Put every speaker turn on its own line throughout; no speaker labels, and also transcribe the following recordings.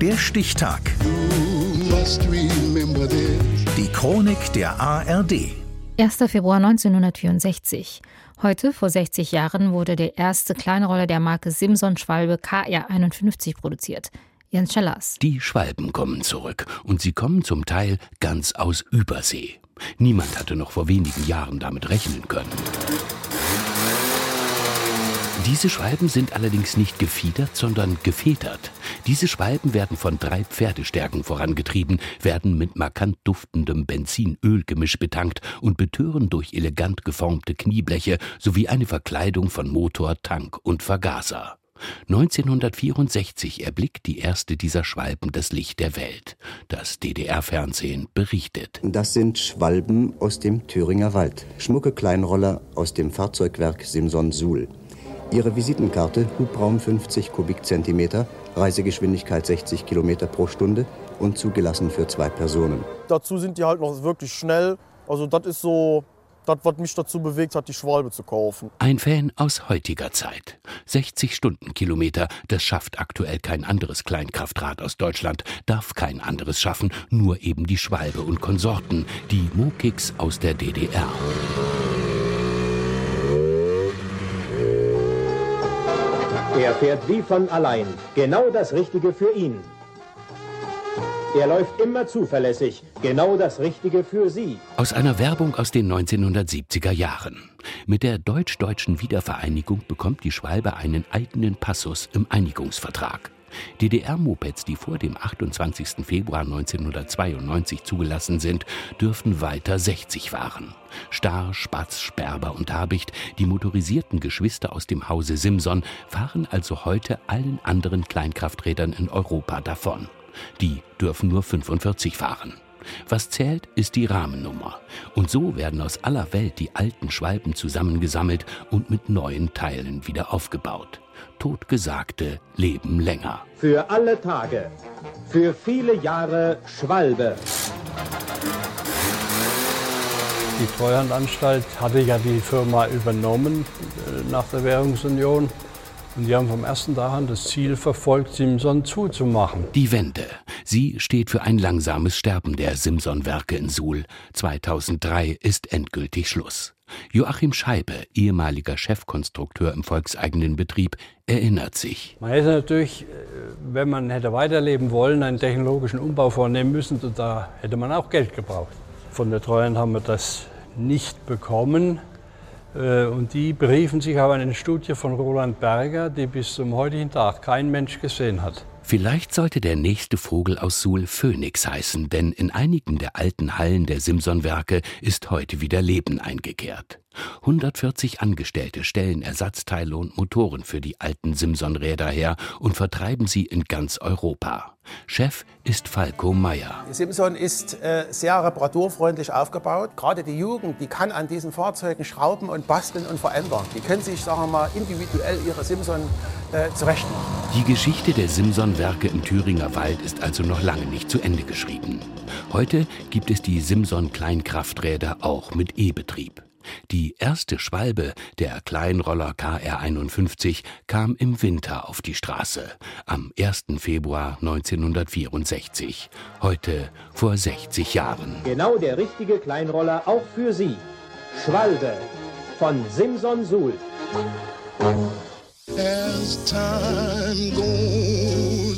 Der Stichtag. Die Chronik der ARD.
1. Februar 1964. Heute, vor 60 Jahren, wurde der erste Kleinroller der Marke Simson Schwalbe KR51 produziert. Jens Schellers.
Die Schwalben kommen zurück und sie kommen zum Teil ganz aus Übersee. Niemand hatte noch vor wenigen Jahren damit rechnen können. Diese Schwalben sind allerdings nicht gefiedert, sondern gefedert. Diese Schwalben werden von drei Pferdestärken vorangetrieben, werden mit markant duftendem Benzin-Öl-Gemisch betankt und betören durch elegant geformte Kniebleche sowie eine Verkleidung von Motor, Tank und Vergaser. 1964 erblickt die erste dieser Schwalben das Licht der Welt. Das DDR-Fernsehen berichtet.
Das sind Schwalben aus dem Thüringer Wald. Schmucke Kleinroller aus dem Fahrzeugwerk Simson-Suhl. Ihre Visitenkarte Hubraum 50 Kubikzentimeter, Reisegeschwindigkeit 60 Kilometer pro Stunde und zugelassen für zwei Personen.
Dazu sind die halt noch wirklich schnell. Also das ist so das, was mich dazu bewegt hat, die Schwalbe zu kaufen.
Ein Fan aus heutiger Zeit. 60 Stundenkilometer, das schafft aktuell kein anderes Kleinkraftrad aus Deutschland, darf kein anderes schaffen, nur eben die Schwalbe und Konsorten, die Mokicks aus der DDR.
Er fährt wie von allein. Genau das Richtige für ihn. Er läuft immer zuverlässig. Genau das Richtige für Sie.
Aus einer Werbung aus den 1970er Jahren. Mit der deutsch-deutschen Wiedervereinigung bekommt die Schwalbe einen eigenen Passus im Einigungsvertrag. DDR-Mopeds, die vor dem 28. Februar 1992 zugelassen sind, dürften weiter 60 fahren. Star, Spatz, Sperber und Habicht, die motorisierten Geschwister aus dem Hause Simson, fahren also heute allen anderen Kleinkrafträdern in Europa davon. Die dürfen nur 45 fahren. Was zählt, ist die Rahmennummer. Und so werden aus aller Welt die alten Schwalben zusammengesammelt und mit neuen Teilen wieder aufgebaut. Totgesagte leben länger.
Für alle Tage, für viele Jahre Schwalbe.
Die Treuhandanstalt hatte ja die Firma übernommen äh, nach der Währungsunion. Und die haben vom ersten Tag an das Ziel verfolgt, Simson zuzumachen.
Die Wende. Sie steht für ein langsames Sterben der Simson-Werke in Suhl. 2003 ist endgültig Schluss. Joachim Scheibe, ehemaliger Chefkonstrukteur im volkseigenen Betrieb, erinnert sich.
Man hätte natürlich, äh, wenn man hätte weiterleben wollen, einen technologischen Umbau vornehmen müssen. Da hätte man auch Geld gebraucht. Von der Treuhand haben wir das nicht bekommen. Äh, und die beriefen sich auf eine Studie von Roland Berger, die bis zum heutigen Tag kein Mensch gesehen hat.
Vielleicht sollte der nächste Vogel aus Suhl Phönix heißen, denn in einigen der alten Hallen der Simson-Werke ist heute wieder Leben eingekehrt. 140 Angestellte stellen Ersatzteile und Motoren für die alten Simson-Räder her und vertreiben sie in ganz Europa. Chef ist Falco Meyer.
Simson ist äh, sehr reparaturfreundlich aufgebaut. Gerade die Jugend, die kann an diesen Fahrzeugen schrauben und basteln und verändern. Die können sich, sagen wir mal, individuell ihre Simson äh, zurechtmachen.
Die Geschichte der Simson-Werke im Thüringer Wald ist also noch lange nicht zu Ende geschrieben. Heute gibt es die Simson-Kleinkrafträder auch mit E-Betrieb. Die erste Schwalbe, der Kleinroller KR51, kam im Winter auf die Straße, am 1. Februar 1964, heute vor 60 Jahren.
Genau der richtige Kleinroller auch für Sie. Schwalbe von Simson Suhl.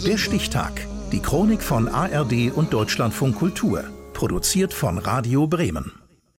Der Stichtag. Die Chronik von ARD und Deutschlandfunk Kultur. Produziert von Radio Bremen.